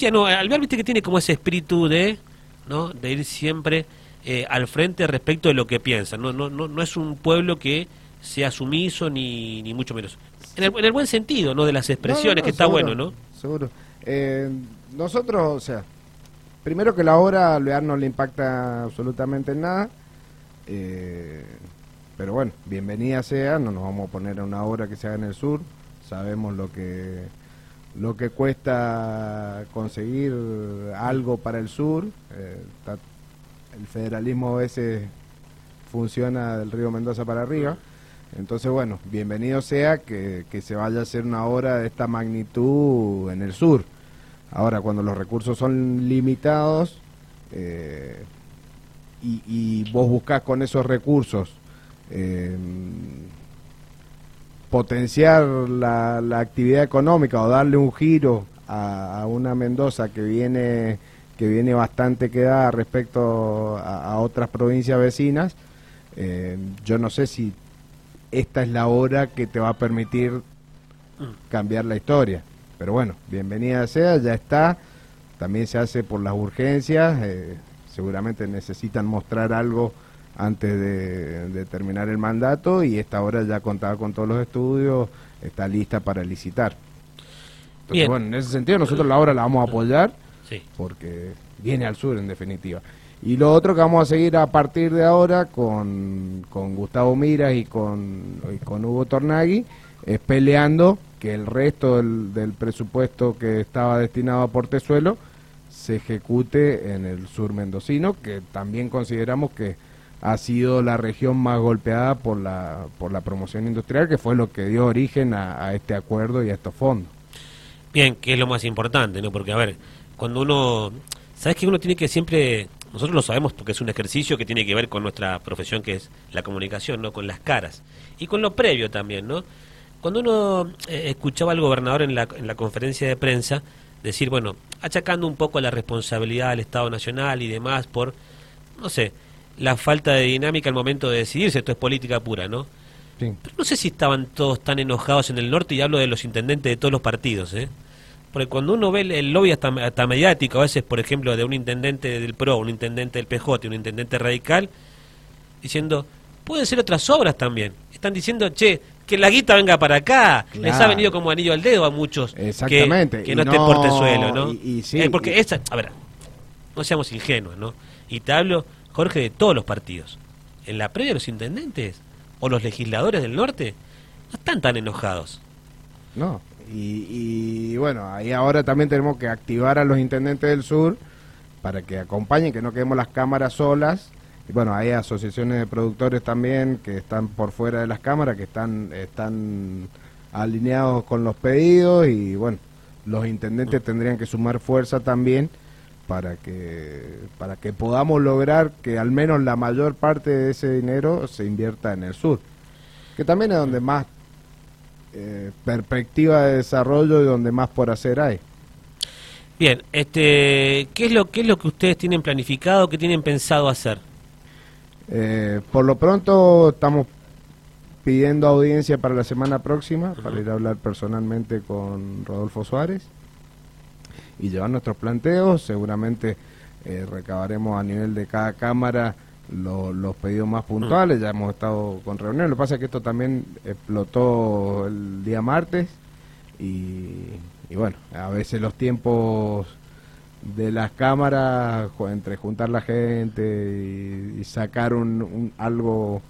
Ya no, Alvear viste que tiene como ese espíritu de, ¿no? de ir siempre eh, al frente respecto de lo que piensa. No, no, no, no es un pueblo que sea sumiso ni, ni mucho menos. En el, en el buen sentido, ¿no? De las expresiones, No, no, que está seguro, bueno, ¿no? Seguro. Eh, nosotros, o sea, primero que la obra a Alvear no le impacta absolutamente en nada. eh, pero bueno, bienvenida sea, no nos vamos a poner a una obra que se haga en el sur. Sabemos lo que lo que cuesta conseguir algo para el sur. eh, el federalismo a veces funciona del río Mendoza para arriba. Entonces, bueno, bienvenido sea que, que se vaya a hacer una obra de esta magnitud en el sur. Ahora, cuando los recursos son limitados eh, y, y vos buscás con esos recursos eh, potenciar la, la actividad económica o darle un giro a, a una Mendoza que viene que viene bastante quedada respecto a, otras provincias vecinas, eh, yo no sé si esta es la hora que te va a permitir cambiar la historia. Pero bueno, bienvenida sea, ya está. También se hace por las urgencias. eh, seguramente necesitan mostrar algo antes de, de terminar el mandato y esta hora ya contaba con todos los estudios, está lista para licitar. Entonces, Bien. bueno, en ese sentido nosotros la obra la vamos a apoyar Sí. porque viene al sur en definitiva. Y lo otro que vamos a seguir a partir de ahora con, con Gustavo Miras y con, y con Hugo Tornaghi es peleando que el resto del, del presupuesto que estaba destinado a Portezuelo se ejecute en el sur mendocino, que también consideramos que ha sido la región más golpeada por la, por la promoción industrial, que fue lo que dio origen a, a este acuerdo y a estos fondos. Bien, que es lo más importante, ¿no? Porque, a ver, cuando uno... ¿Sabes que uno tiene que siempre... Nosotros lo sabemos porque es un ejercicio que tiene que ver con nuestra profesión, que es la comunicación, ¿no? Con las caras. Y con lo previo también, ¿no? Cuando uno eh, escuchaba al gobernador en la, en la conferencia de prensa decir, bueno, achacando un poco la responsabilidad del Estado Nacional y demás por, no sé, la falta de dinámica al momento de decidirse, esto es política pura, ¿no? Sí. Pero no sé si estaban todos tan enojados en el norte y hablo de los intendentes de todos los partidos, ¿eh? Porque cuando uno ve el, lobby hasta, hasta mediático, a veces, por ejemplo, de un intendente del PRO, un intendente del PJ, un intendente radical, diciendo, pueden ser otras obras también. Están diciendo, che, que la guita venga para acá. Les ha venido como anillo al dedo a muchos Exactamente. que, no no- portezuelo, ¿no? y- y sí, Eh, porque y- esa, a ver, no seamos ingenuos, ¿no? Y te hablo, Jorge, de todos los partidos. En la previa los intendentes o los legisladores del norte no están tan enojados. No, y, y bueno, ahí ahora también tenemos que activar a los intendentes del sur para que acompañen, que no quedemos las cámaras solas. Y bueno, hay asociaciones de productores también que están por fuera de las cámaras, que están, están alineados con los pedidos y bueno, los intendentes tendrían que sumar fuerza también para que para que podamos lograr que al menos la mayor parte de ese dinero se invierta en el sur, que también es donde más eh, perspectiva de desarrollo y donde más por hacer hay. Bien, este, ¿qué es lo qué es lo que ustedes tienen planificado, qué tienen pensado hacer? Eh, por lo pronto estamos pidiendo audiencia para la semana próxima, para ir a hablar personalmente con Rodolfo Suárez y llevar nuestros planteos. Seguramente eh, recabaremos a nivel de cada cámara lo- los pedidos más puntuales. Ya hemos estado con reuniones. Lo que pasa es que esto también explotó el día martes y, y bueno, a veces los tiempos de las cámaras entre juntar la gente y, y sacar un, un- algo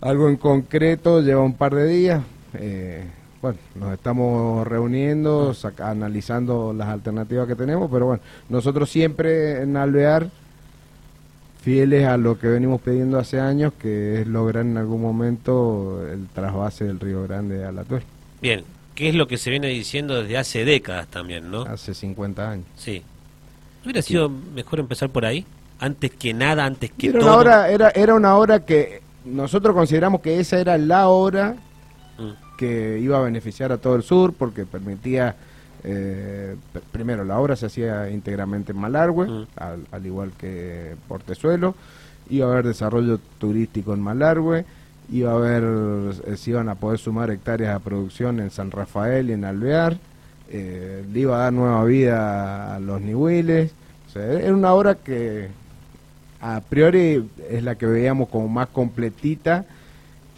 algo en concreto lleva un par de días Eh, bueno nos estamos reuniendo saca- analizando las alternativas que tenemos pero bueno nosotros siempre en Alvear fieles a lo que venimos pidiendo hace años que es lograr en algún momento el trasvase del Río Grande a la Tuer Bien, ¿qué es lo que se viene diciendo desde hace décadas también, no? hace 50 años Sí. ¿No hubiera sido mejor empezar por ahí? Antes que nada, antes que era todo. una hora era era una hora que nosotros consideramos que esa era la hora Mm. Que iba a beneficiar a todo el sur porque permitía eh, pr- primero la obra se hacía íntegramente en Malargüe Mm. al, al igual que Portezuelo iba a haber desarrollo turístico en Malargüe iba a haber eh, se iban a poder sumar hectáreas a producción en San Rafael y en Alvear eh, le iba a dar nueva vida a los. O sea, era una obra que a priori es la que veíamos como más completita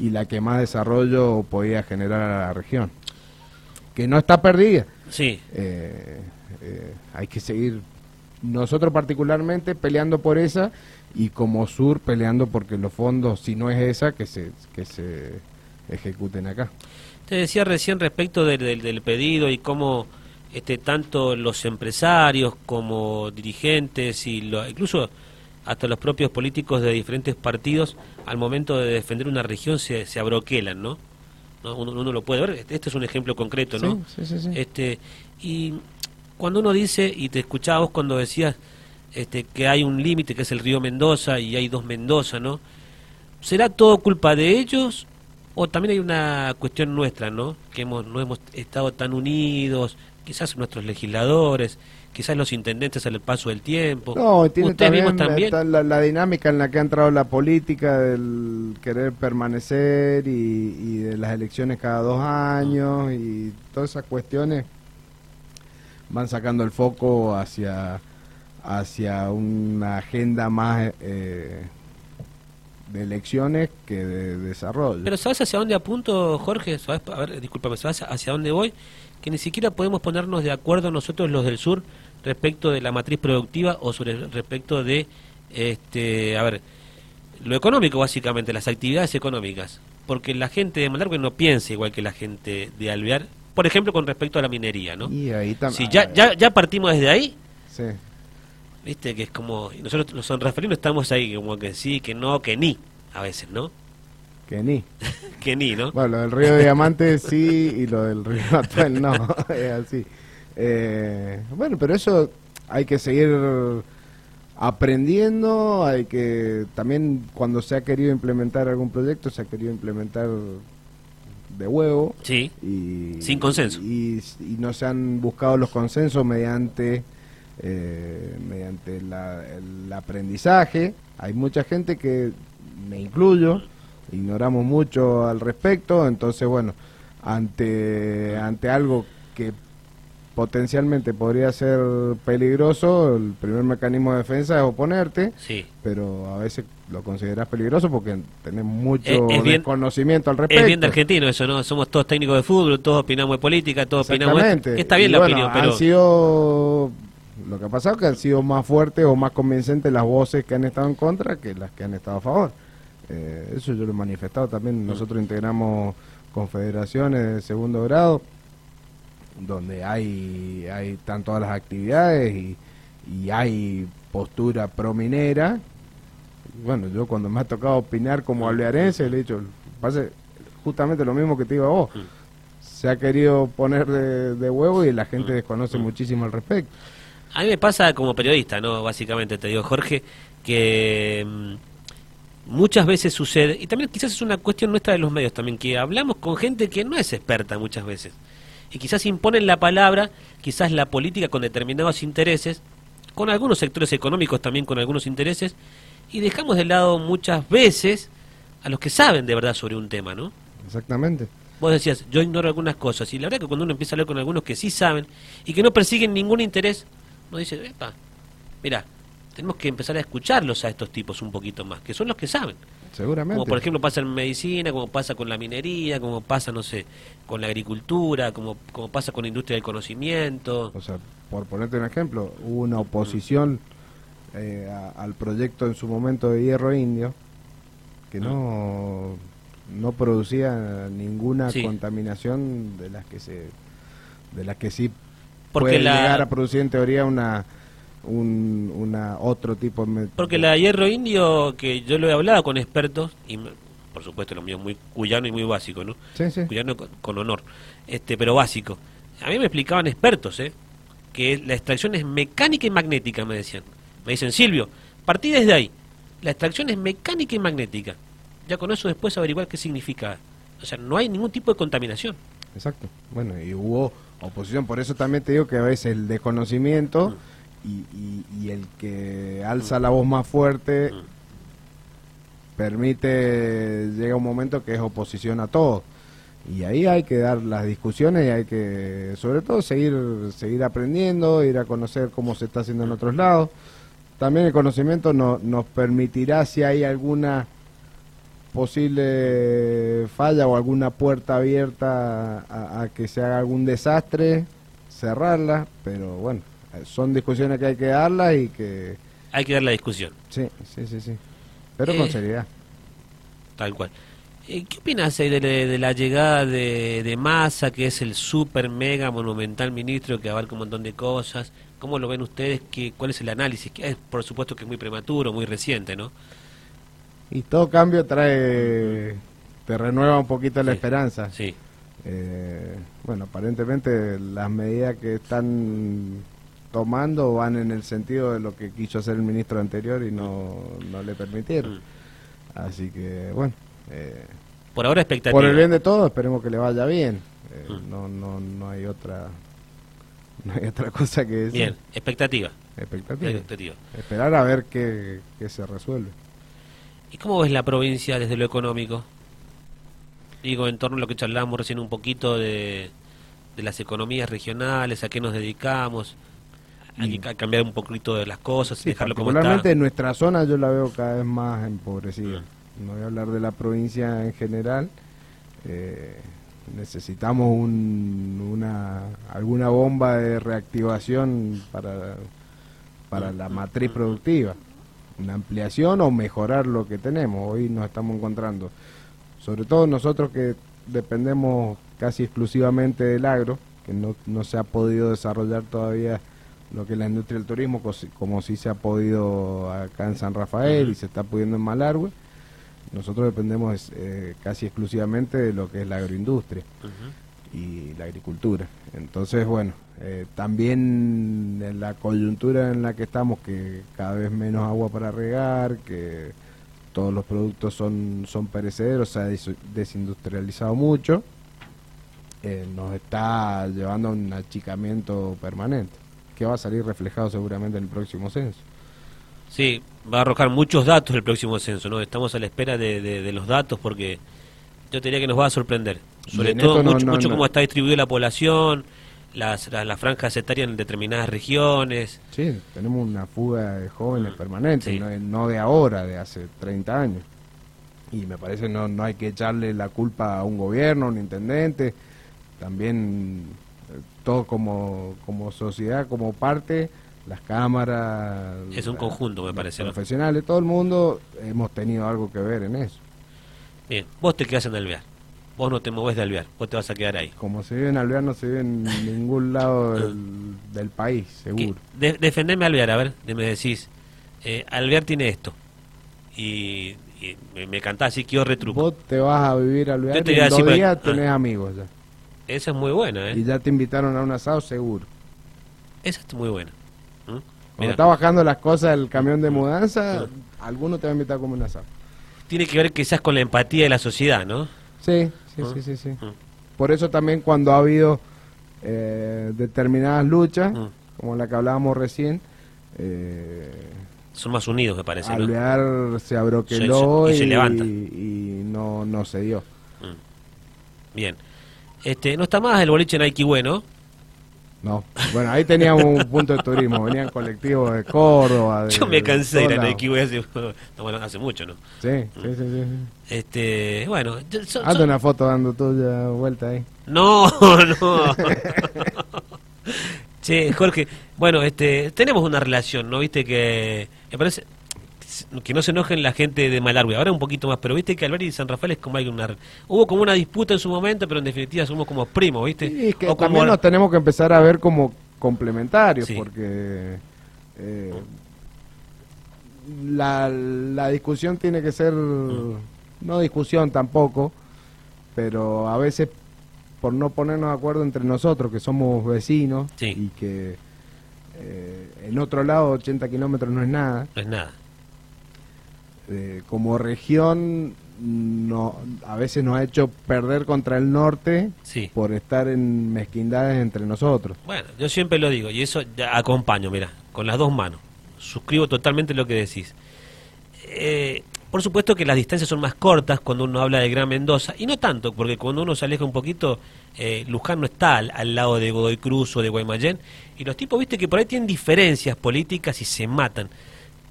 y la que más desarrollo podía generar a la región. Que no está perdida. Sí. Eh, eh, hay que seguir, nosotros particularmente, peleando por esa y como Sur peleando porque los fondos, si no es esa, que se, que se ejecuten acá. Te decía recién respecto del, del, del pedido y cómo este, tanto los empresarios como dirigentes y lo, incluso hasta los propios políticos de diferentes partidos al momento de defender una región se, se abroquelan, ¿no? ¿no? Uno, uno, lo puede ver, este, este es un ejemplo concreto, ¿no? Sí, sí, sí, Este, y cuando uno dice, y te escuchaba vos cuando decías este, que hay un límite que es el río Mendoza y hay dos Mendoza, ¿no? ¿Será todo culpa de ellos o también hay una cuestión nuestra, ¿no? Que hemos, no hemos estado tan unidos, quizás nuestros legisladores, quizás los intendentes al paso del tiempo. No, tiene también, también? La, la, dinámica en la que ha entrado la política del querer permanecer y, y de las elecciones cada dos años y todas esas cuestiones van sacando el foco hacia hacia una agenda más eh, de elecciones que de desarrollo. Pero ¿sabes hacia dónde apunto, Jorge? ¿Sabes? A ver, discúlpame, ¿sabes hacia dónde voy? Que ni siquiera podemos ponernos de acuerdo nosotros los del sur respecto de la matriz productiva o sobre respecto de, este, a ver, lo económico básicamente, las actividades económicas. Porque la gente de Malargue no piensa igual que la gente de Alvear, por ejemplo, con respecto a la minería, ¿no? Y ahí si ya, ya, ya partimos desde ahí, sí. viste que es como, nosotros los sanraferinos estamos ahí, como que sí, que no, que ni, a veces, ¿no? Que ni. que ni, ¿no? Bueno, lo del río de Diamante sí y lo del río Atuel no, es así. Eh, bueno, pero eso hay que seguir aprendiendo, hay que también cuando se ha querido implementar algún proyecto, se ha querido implementar de huevo. Sí. Y, sin consenso. Y, y, no se han buscado los consensos mediante, eh, mediante la, el aprendizaje. Hay mucha gente que, me incluyo, ignoramos mucho al respecto, entonces bueno, ante, ante algo que potencialmente podría ser peligroso, el primer mecanismo de defensa es oponerte, sí. pero a veces lo consideras peligroso porque tenés mucho es, es bien, conocimiento al respecto. Es bien de argentino eso, ¿no? Somos todos técnicos de fútbol, todos opinamos de política, todos opinamos... De... Está bien y la bueno, opinión, pero... Han sido... Lo que ha pasado es que han sido más fuertes o más convincentes las voces que han estado en contra que las que han estado a favor. Eh, eso yo lo he manifestado también. Nosotros integramos confederaciones de segundo grado donde hay, hay están todas las actividades y, y hay postura prominera. Bueno, yo cuando me ha tocado opinar como alvearense, le he dicho, pase justamente lo mismo que te digo a vos. Se ha querido poner de, de huevo y la gente desconoce muchísimo al respecto. A mí me pasa como periodista, ¿no? Básicamente te digo, Jorge, que mmm, muchas veces sucede, y también quizás es una cuestión nuestra de los medios también, que hablamos con gente que no es experta muchas veces y quizás imponen la palabra, quizás la política con determinados intereses, con algunos sectores económicos también con algunos intereses, y dejamos de lado muchas veces a los que saben de verdad sobre un tema, ¿no? Exactamente. Vos decías, yo ignoro algunas cosas, y la verdad que cuando uno empieza a hablar con algunos que sí saben y que no persiguen ningún interés, uno dice, epa, mira, tenemos que empezar a escucharlos a estos tipos un poquito más, que son los que saben. Seguramente. Como por ejemplo pasa en medicina, como pasa con la minería, como pasa, no sé, con la agricultura, como, como pasa con la industria del conocimiento. O sea, por ponerte un ejemplo, hubo una oposición eh, a, al proyecto en su momento de hierro indio que no, no producía ninguna sí. contaminación de las que se de las que sí Porque puede la... llegar a producir en teoría una un una otro tipo de... porque la hierro indio que yo lo he hablado con expertos y por supuesto lo mío es muy cuyano y muy básico no sí, sí. cuyano con, con, honor este pero básico. A mí me explicaban expertos eh que la extracción es mecánica y magnética me decían. Me dicen Silvio partí desde ahí. La extracción es mecánica y magnética. Ya con eso después averiguar qué significa. O sea no hay ningún tipo de contaminación exacto. Bueno y hubo oposición. Por eso también te digo que a veces el desconocimiento mm y, y, el que alza la voz más fuerte permite, llega un momento que es oposición a todo. Y ahí hay que dar las discusiones y hay que, sobre todo, seguir, seguir aprendiendo, ir a conocer cómo se está haciendo en otros lados. También el conocimiento no, nos permitirá, si hay alguna posible falla o alguna puerta abierta a, a que se haga algún desastre, cerrarla, pero bueno, son discusiones que hay que darlas y que... Hay que dar la discusión. Sí, sí, sí, sí. Pero con Eh, seriedad. Tal cual. Eh, ¿Qué opinas ahí de, de la llegada de, de Massa, que es el super mega monumental ministro que abarca un montón de cosas? ¿Cómo lo ven ustedes? ¿Qué, ¿Cuál es el análisis? Que es, por supuesto que es muy prematuro, muy reciente, ¿no? Y todo cambio trae, te renueva un poquito la Sí. esperanza. Sí. Eh, bueno, aparentemente las medidas que están tomando van en el sentido de lo que quiso hacer el ministro anterior y no, no le permitieron. Mm. Así que, bueno, eh, Por ahora expectativa. por el bien de todos, esperemos que le vaya bien. Eh, Mm. no, no, no hay otra no hay otra cosa que decir. Bien, expectativa. Expectativa. expectativa. Esperar a ver qué, qué se resuelve. ¿Y cómo ves la provincia desde lo económico? Digo, en torno a lo que charlábamos recién un poquito de, de las economías regionales, a qué nos dedicamos, hay que cambiar un poquito de las cosas. Sí, dejarlo como particularmente en nuestra zona yo la veo cada vez más empobrecida. Mm. No voy a hablar de la provincia en general. Eh, necesitamos un, una alguna bomba de reactivación para, para la matriz productiva. Una ampliación o mejorar lo que tenemos. Hoy nos estamos encontrando, sobre todo nosotros que dependemos casi exclusivamente del agro, que no, no se ha podido desarrollar todavía lo que es la industria del turismo, como sí se ha podido acá en San Rafael y se está pudiendo en Malargüe. Nosotros dependemos eh, casi exclusivamente de lo que es la agroindustria y la agricultura. Entonces, bueno, eh, también en la coyuntura en la que estamos, que cada vez menos agua para regar, que todos los productos son, son perecederos, se ha des- desindustrializado mucho, eh, nos está llevando a un achicamiento permanente, que va a salir reflejado seguramente en el próximo censo. Sí, va a arrojar muchos datos el próximo censo, ¿no? Estamos a la espera de, de- de los datos porque yo te diría que nos va a sorprender. Sobre todo no- mucho, no- mucho no- cómo está distribuida la población, las, las, las franjas etarias en determinadas regiones. Sí, tenemos una fuga de jóvenes Mm, permanente, sí. no, de ahora, de hace 30 años. Y me parece no no hay que echarle la culpa a un gobierno, a un intendente, también todo como, como sociedad, como parte, las cámaras, Es un conjunto, me parece, profesionales, todo el mundo hemos tenido algo que ver en eso. Bien, vos te quedás en Alvear. Vos no te movés de Alvear, vos te vas a quedar ahí. Como se vive en Alvear, no se vive en ningún lado del, del país, seguro. De- defendeme Alvear, a ver, me decís, eh, Alvear tiene esto. Y, y me, me cantás así que yo retruco. Vos te vas a vivir a Alvear y en dos decir, días pero- tenés ah. amigos ya. Esa es muy buena, Y ¿eh? ya te invitaron a un asado seguro. Esa es muy buena. ¿Mm? Cuando está bajando las cosas del camión de mudanza, alguno te va a invitar a comer un asado. Tiene que ver quizás con la empatía de la sociedad, ¿no? Sí, sí, Ah. sí, sí, sí. Mm. Por eso también cuando ha habido eh, determinadas luchas, Mm. como la que hablábamos recién, eh, Son más unidos, me parece, ¿no? Alvear se abroqueló Se- se- y se y, y no, no se dio. Mm. Bien. Este, no está más el boliche Nike bueno. No. Bueno, ahí teníamos un punto de turismo. Venían colectivos de Córdoba. De, Yo me cansé de ir a. Nike Way hace, no, bueno, hace mucho, ¿no? Sí, sí, sí. sí. Este, bueno, yo- so- Hazte so- una foto dando tuya vuelta ahí. No, no. che, Jorge, bueno, este, tenemos una relación, ¿no? Viste que me parece que no se enojen la gente de Malargüe, ahora un poquito más, pero viste que Alberti y San Rafael es como hay una hubo como una disputa en su momento, pero en definitiva somos como primos, ¿viste? Sí, es que O como- también nos tenemos que empezar a ver como complementarios, Sí. porque eh, la, la discusión tiene que ser, Mm. no discusión tampoco, pero a veces por no ponernos de acuerdo entre nosotros, que somos vecinos Sí. y que eh, en otro lado 80 kilómetros no es nada, no es nada. Eh, como región no, a veces nos ha hecho perder contra el norte Sí. por estar en mezquindades entre nosotros. Bueno, yo siempre lo digo, y eso ya acompaño, mira, con las dos manos. Suscribo totalmente lo que decís. Eh, Por supuesto que las distancias son más cortas cuando uno habla de Gran Mendoza, y no tanto, porque cuando uno se aleja un poquito, eh, Luján no está al, al, lado de Godoy Cruz o de Guaymallén, y los tipos, viste, que por ahí tienen diferencias políticas y se matan.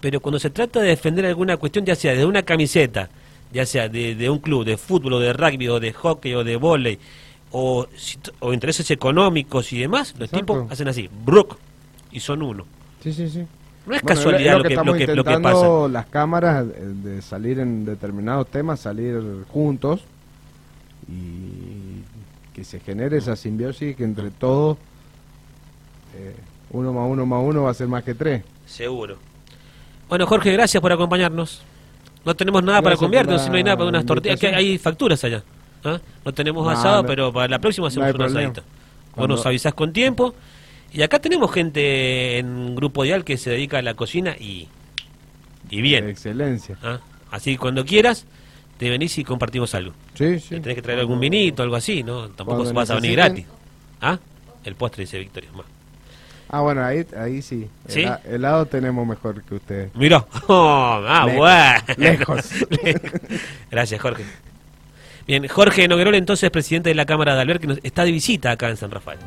Pero cuando se trata de defender alguna cuestión, ya sea de una camiseta, ya sea de, de un club de fútbol o de rugby o de hockey o de volei, o, o intereses económicos y demás, los Exacto. tipos hacen así, Brook, y son uno. Sí, sí, sí. No es bueno, casualidad lo, que, lo, que, lo, que, pasa. las cámaras de salir en determinados temas, salir juntos y que se genere esa simbiosis que entre todos eh, uno más uno más uno va a ser más que tres. Seguro. Bueno, Jorge, gracias por acompañarnos. No tenemos nada gracias para comer, si no hay nada para unas tortillas. Hay facturas allá. ¿Ah? No tenemos no, asado, no, pero para la próxima hacemos no un asadito. Vos nos avisás con tiempo. Y acá tenemos gente en Grupo Dial que se dedica a la cocina y, y bien. Excelencia. ¿Ah? Así que cuando quieras, te venís y compartimos algo. Sí, sí. tenés que traer algún vinito, algo así, ¿no? Tampoco vas a venir gratis. ¿Ah? El postre dice Victoria. Más. Ah, bueno, ahí, ahí sí. ¿Sí? El, helado tenemos mejor que ustedes. Mira. Oh, ah, lejos, bueno. Lejos. Gracias, Jorge. Bien, Jorge Noguerol, entonces presidente de la Cámara de Alber, que nos está de visita acá en San Rafael.